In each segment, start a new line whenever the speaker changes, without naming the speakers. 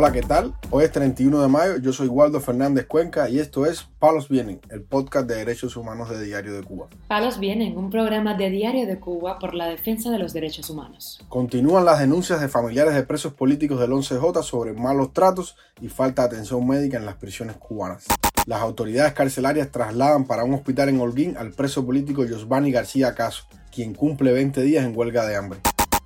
Hola, ¿qué tal? Hoy es 31 de mayo, yo soy Waldo Fernández Cuenca y esto es Palos Vienen, el podcast de derechos humanos de Diario de Cuba.
Palos Vienen, un programa de Diario de Cuba por la defensa de los derechos humanos.
Continúan las denuncias de familiares de presos políticos del 11J sobre malos tratos y falta de atención médica en las prisiones cubanas. Las autoridades carcelarias trasladan para un hospital en Holguín al preso político Josvani García Caso, quien cumple 20 días en huelga de hambre.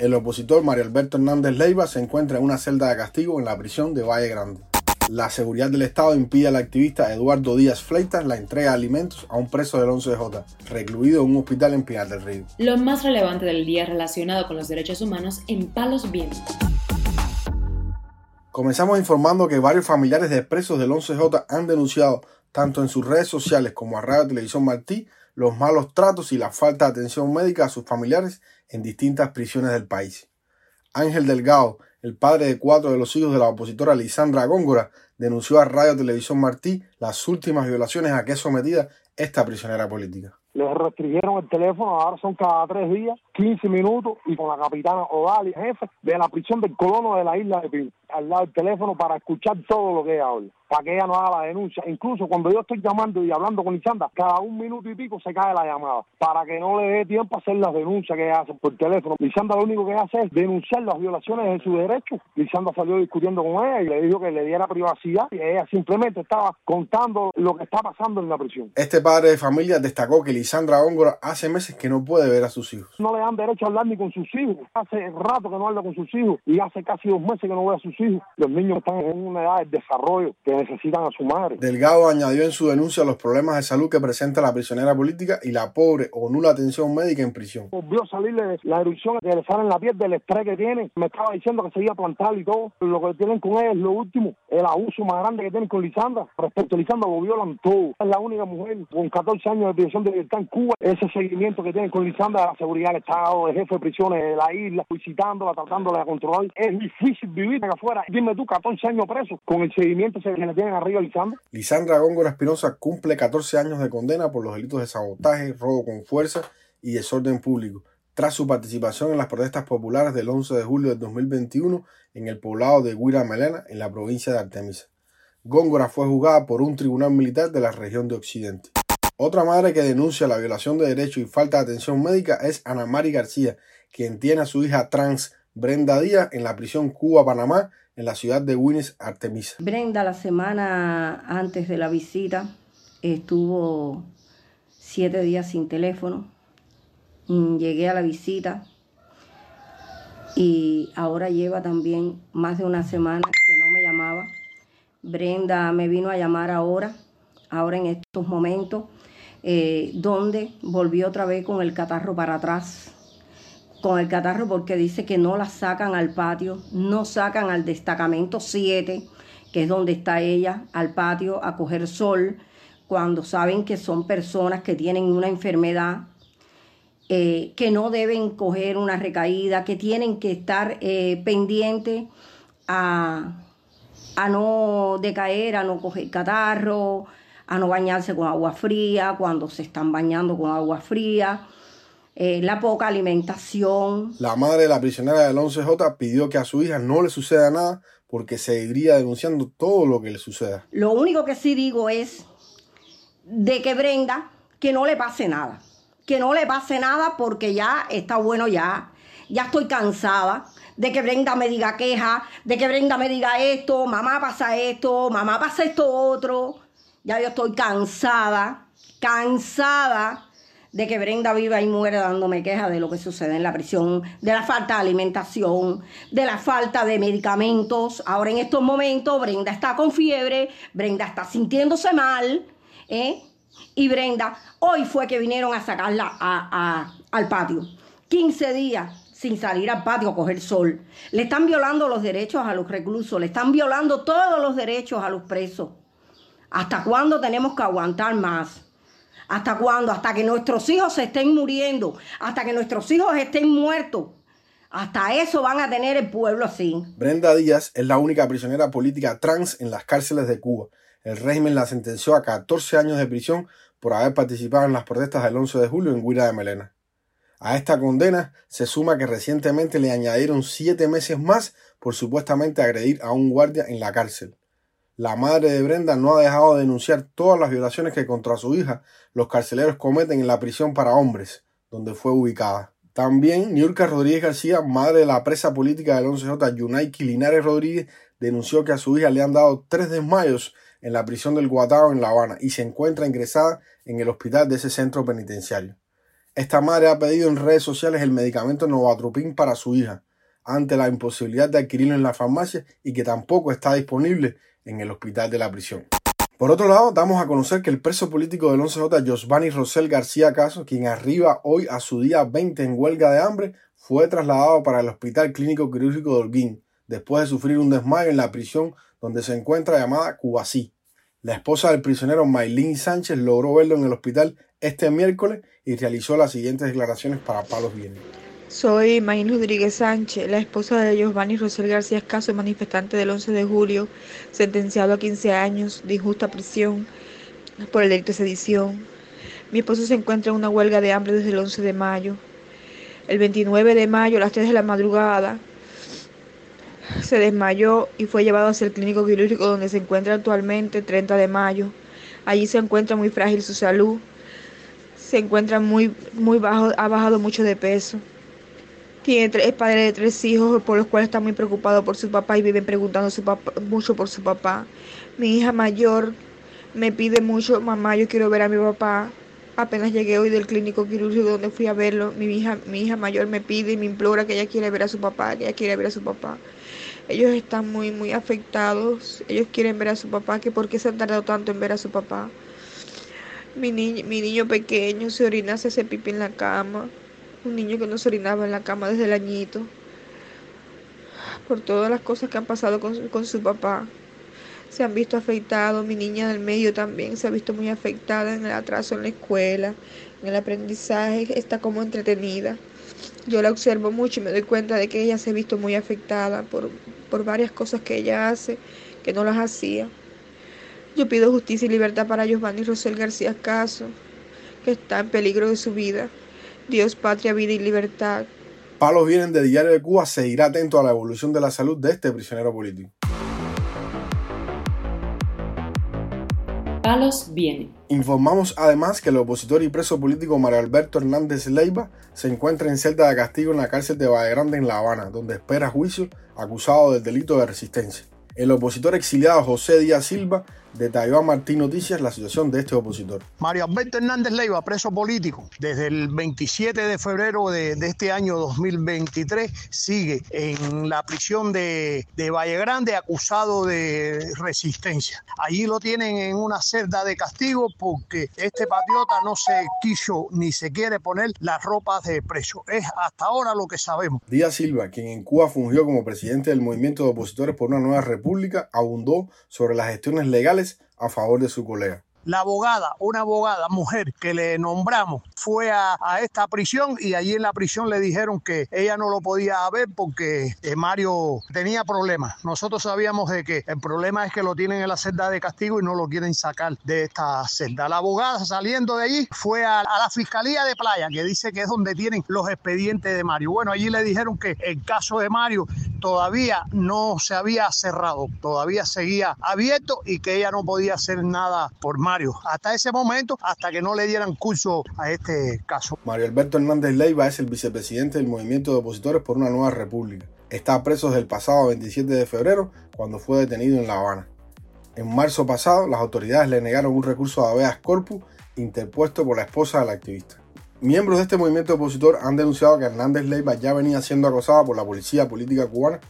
El opositor Mario Alberto Hernández Leiva se encuentra en una celda de castigo en la prisión de Valle Grande. La seguridad del Estado impide al activista Eduardo Díaz Fleitas la entrega de alimentos a un preso del 11J, recluido en un hospital en Pinar del Río.
Lo más relevante del día relacionado con los derechos humanos en Palos Vientos.
Comenzamos informando que varios familiares de presos del 11J han denunciado, tanto en sus redes sociales como a Radio Televisión Martí, los malos tratos y la falta de atención médica a sus familiares en distintas prisiones del país. Ángel Delgado, el padre de cuatro de los hijos de la opositora Lisandra Góngora, denunció a Radio Televisión Martí las últimas violaciones a que es sometida esta prisionera política.
Les restringieron el teléfono, ahora son cada tres días, 15 minutos, y con la capitana Odali, jefe de la prisión del colono de la isla de Pino, al lado del teléfono para escuchar todo lo que ella habla para que ella no haga la denuncia. Incluso cuando yo estoy llamando y hablando con Lisandra, cada un minuto y pico se cae la llamada, para que no le dé tiempo a hacer las denuncias que ella hace por teléfono. Lisandra lo único que hace es denunciar las violaciones de su derecho. Lisandra salió discutiendo con ella y le dijo que le diera privacidad y ella simplemente estaba contando lo que está pasando en la prisión.
Este padre de familia destacó que Lisandra Góngora hace meses que no puede ver a sus hijos.
No le dan derecho a hablar ni con sus hijos. Hace rato que no habla con sus hijos y hace casi dos meses que no ve a sus hijos. Los niños están en una edad de desarrollo que necesitan a su madre.
Delgado añadió en su denuncia los problemas de salud que presenta la prisionera política y la pobre o nula atención médica en prisión.
Volvió a salirle la erupción que le sale en la piel del estrés que tiene. Me estaba diciendo que se iba a plantar y todo. Lo que tienen con ella es lo último, el abuso más grande que tienen con Lisandra. Respecto a Lisandra, lo violan todo. Es la única mujer con 14 años de prisión de libertad en Cuba. Ese seguimiento que tienen con Lisandra, la seguridad del Estado, el jefe de prisiones de la isla, visitándola, tratándola de controlar. Es difícil vivir acá afuera. Dime tú, 14 años preso con el seguimiento que le tienen arriba a Lisandra.
Lisandra Góngora Espinosa cumple 14 años de condena por los delitos de sabotaje, robo con fuerza y desorden público, tras su participación en las protestas populares del 11 de julio de 2021 en el poblado de Guira Melena, en la provincia de Artemisa. Góngora fue juzgada por un tribunal militar de la región de Occidente. Otra madre que denuncia la violación de derechos y falta de atención médica es Ana Mari García, quien tiene a su hija trans Brenda Díaz en la prisión Cuba-Panamá en la ciudad de Winnes, Artemisa.
Brenda la semana antes de la visita estuvo siete días sin teléfono. Mm, llegué a la visita y ahora lleva también más de una semana que no me llamaba. Brenda me vino a llamar ahora, ahora en estos momentos, eh, donde volvió otra vez con el catarro para atrás. Con el catarro porque dice que no la sacan al patio, no sacan al destacamento 7, que es donde está ella, al patio a coger sol, cuando saben que son personas que tienen una enfermedad, eh, que no deben coger una recaída, que tienen que estar eh, pendientes a, a no decaer, a no coger catarro, a no bañarse con agua fría, cuando se están bañando con agua fría eh, la poca alimentación.
La madre de la prisionera del 11J pidió que a su hija no le suceda nada porque seguiría denunciando todo lo que le suceda.
Lo único que sí digo es de que Brenda, que no le pase nada. Que no le pase nada porque ya está bueno ya. Ya estoy cansada de que Brenda me diga queja, de que Brenda me diga esto, mamá pasa esto, mamá pasa esto otro. Ya yo estoy cansada, cansada de que Brenda viva y muere dándome queja de lo que sucede en la prisión, de la falta de alimentación, de la falta de medicamentos. Ahora en estos momentos Brenda está con fiebre, Brenda está sintiéndose mal, ¿eh? Y Brenda, hoy fue que vinieron a sacarla al patio. 15 días sin salir al patio a coger sol. Le están violando los derechos a los reclusos, le están violando todos los derechos a los presos. ¿Hasta cuándo tenemos que aguantar más? ¿Hasta cuándo? Hasta que nuestros hijos se estén muriendo, hasta que nuestros hijos estén muertos. Hasta eso van a tener el pueblo así.
Brenda Díaz es la única prisionera política trans en las cárceles de Cuba. El régimen la sentenció a 14 años de prisión por haber participado en las protestas del 11 de julio en Guira de Melena. A esta condena se suma que recientemente le añadieron siete meses más por supuestamente agredir a un guardia en la cárcel. La madre de Brenda no ha dejado de denunciar todas las violaciones que contra su hija los carceleros cometen en la prisión para hombres, donde fue ubicada. También Niurka Rodríguez García, madre de la presa política del 11J, Yunaiki Linares Rodríguez, denunció que a su hija le han dado tres desmayos en la prisión del Guatao en La Habana y se encuentra ingresada en el hospital de ese centro penitenciario. Esta madre ha pedido en redes sociales el medicamento Novatropin para su hija, ante la imposibilidad de adquirirlo en la farmacia y que tampoco está disponible en el hospital de la prisión. Por otro lado, damos a conocer que el preso político del 11J, Josvani Rosel García Caso, quien arriba hoy a su día 20 en huelga de hambre, fue trasladado para el Hospital Clínico Quirúrgico de Holguín, después de sufrir un desmayo en la prisión donde se encuentra llamada Cubasí. La esposa del prisionero Maylin Sánchez logró verlo en el hospital este miércoles y realizó las siguientes declaraciones para Palos Bienes.
Soy Maín Rodríguez Sánchez, la esposa de Giovanni Rosel García Escaso, manifestante del 11 de julio, sentenciado a 15 años de injusta prisión por el delito de sedición. Mi esposo se encuentra en una huelga de hambre desde el 11 de mayo. El 29 de mayo, a las 3 de la madrugada, se desmayó y fue llevado hacia el clínico quirúrgico donde se encuentra actualmente, 30 de mayo. Allí se encuentra muy frágil su salud, se encuentra muy, muy bajo, ha bajado mucho de peso. Tiene es padre de tres hijos, por los cuales está muy preocupado por su papá y vive preguntando su papá, mucho por su papá. Mi hija mayor me pide mucho, mamá, yo quiero ver a mi papá. Apenas llegué hoy del clínico quirúrgico donde fui a verlo, mi hija, mi hija mayor me pide y me implora que ella quiere ver a su papá, que ella quiere ver a su papá. Ellos están muy, muy afectados. Ellos quieren ver a su papá, que por qué se han tardado tanto en ver a su papá. Mi, mi niño pequeño se orina, se hace pipí en la cama un niño que no se orinaba en la cama desde el añito, por todas las cosas que han pasado con, su papá. Se han visto afectados, mi niña del medio también se ha visto muy afectada en el atraso en la escuela, en el aprendizaje, está como entretenida. Yo la observo mucho y me doy cuenta de que ella se ha visto muy afectada por, por varias cosas que ella hace que no las hacía. Yo pido justicia y libertad para Giovanni Rosel García Caso, que está en peligro de su vida. Dios, patria, vida y libertad.
Palos vienen de Diario de Cuba, seguirá atento a la evolución de la salud de este prisionero político.
Palos viene.
Informamos además que el opositor y preso político Mario Alberto Hernández Leiva se encuentra en celda de castigo en la cárcel de Grande en La Habana, donde espera juicio acusado del delito de resistencia. El opositor exiliado José Díaz Silva detalló a Martín Noticias la situación de este opositor.
Mario Alberto Hernández Leiva, preso político, desde el 27 de febrero de, este año 2023, sigue en la prisión de, de Valle Grande acusado de resistencia. Allí lo tienen en una celda de castigo porque este patriota no se quiso ni se quiere poner las ropas de preso. Es hasta ahora lo que sabemos.
Díaz Silva, quien en Cuba fungió como presidente del movimiento de opositores por una nueva república, abundó sobre las gestiones legales a favor de su colega.
La abogada, una abogada mujer que le nombramos, fue a, esta prisión y allí en la prisión le dijeron que ella no lo podía ver porque eh, Mario tenía problemas. Nosotros sabíamos de que el problema es que lo tienen en la celda de castigo y no lo quieren sacar de esta celda. La abogada saliendo de allí fue a, a la Fiscalía de Playa, que dice que es donde tienen los expedientes de Mario. Bueno, allí le dijeron que el caso de Mario todavía no se había cerrado, todavía seguía abierto y que ella no podía hacer nada por Mario. Hasta ese momento, hasta que no le dieran curso a este caso.
Mario Alberto Hernández Leiva es el vicepresidente del Movimiento de Opositores por una Nueva República. Está preso desde el pasado 27 de febrero, cuando fue detenido en La Habana. En marzo pasado, las autoridades le negaron un recurso de habeas corpus interpuesto por la esposa del activista. Miembros de este movimiento opositor han denunciado que Hernández Leiva ya venía siendo acosado por la policía política cubana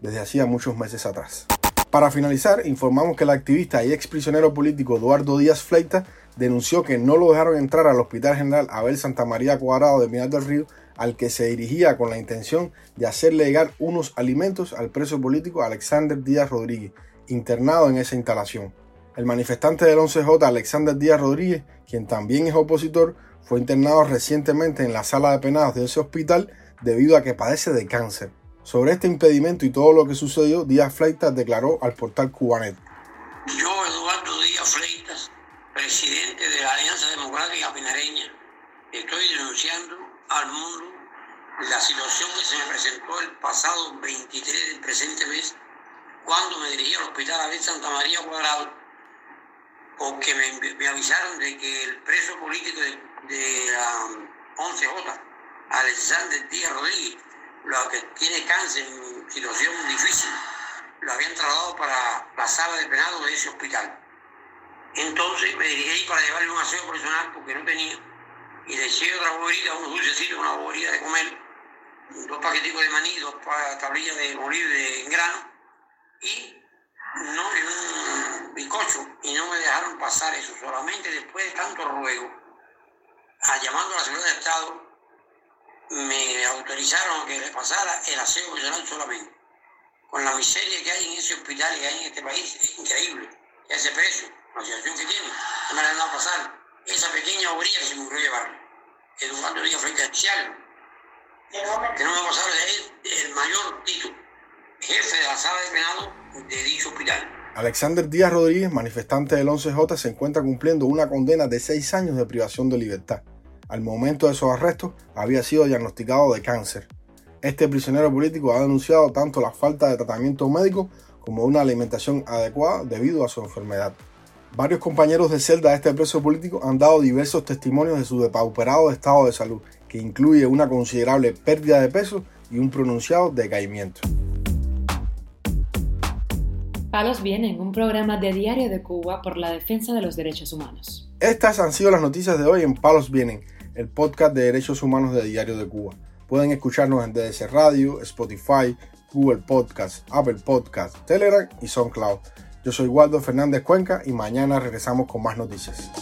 desde hacía muchos meses atrás. Para finalizar, informamos que el activista y ex prisionero político Eduardo Díaz Fleita denunció que no lo dejaron entrar al Hospital General Abel Santa María Cuadrado de Minas del Río, al que se dirigía con la intención de hacerle llegar unos alimentos al preso político Alexander Díaz Rodríguez, internado en esa instalación. El manifestante del 11J, Alexander Díaz Rodríguez, quien también es opositor, fue internado recientemente en la sala de penados de ese hospital debido a que padece de cáncer. Sobre este impedimento y todo lo que sucedió, Díaz Fleitas declaró al portal Cubanet.
Yo, Eduardo Díaz Fleitas, presidente de la Alianza Democrática Pinareña, estoy denunciando al mundo la situación que se me presentó el pasado 23 del presente mes, cuando me dirigí al Hospital Abel Santa María Cuadrado, porque me, me avisaron de que el preso político de, de la 11J, Alexander Díaz Rodríguez, lo que tiene cáncer en situación difícil, lo habían trasladado para la sala de penado de ese hospital. Entonces me dirigí para llevarle un aseo personal porque no tenía. Y le eché otra boberita, unos dulcecitos, una boberita de comer, dos paqueticos de maní, dos tablillas de molir de grano y no en un bizcocho. Y no me dejaron pasar eso. Solamente después de tanto ruego, llamando a la Seguridad de Estado, me autorizaron que le pasara el aseo personal solamente. Con la miseria que hay en ese hospital y hay en este país, es increíble. Ese preso, la situación que tiene, no me la han dado pasar. Esa pequeña obrilla que se me ocurrió llevarlo. Eduardo Díaz frente especial. Que no me va a pasar es el mayor título, jefe de la sala de penado de dicho hospital.
Alexander Díaz Rodríguez, manifestante del 11J, se encuentra cumpliendo una condena de seis años de privación de libertad. Al momento de esos arrestos, había sido diagnosticado de cáncer. Este prisionero político ha denunciado tanto la falta de tratamiento médico como una alimentación adecuada debido a su enfermedad. Varios compañeros de celda de este preso político han dado diversos testimonios de su depauperado estado de salud, que incluye una considerable pérdida de peso y un pronunciado decaimiento.
Palos Vienen, un programa de Diario de Cuba por la defensa de los derechos humanos.
Estas han sido las noticias de hoy en Palos Vienen, el podcast de derechos humanos de Diario de Cuba. Pueden escucharnos en DDC Radio, Spotify, Google Podcast, Apple Podcast, Telegram y SoundCloud. Yo soy Waldo Fernández Cuenca y mañana regresamos con más noticias.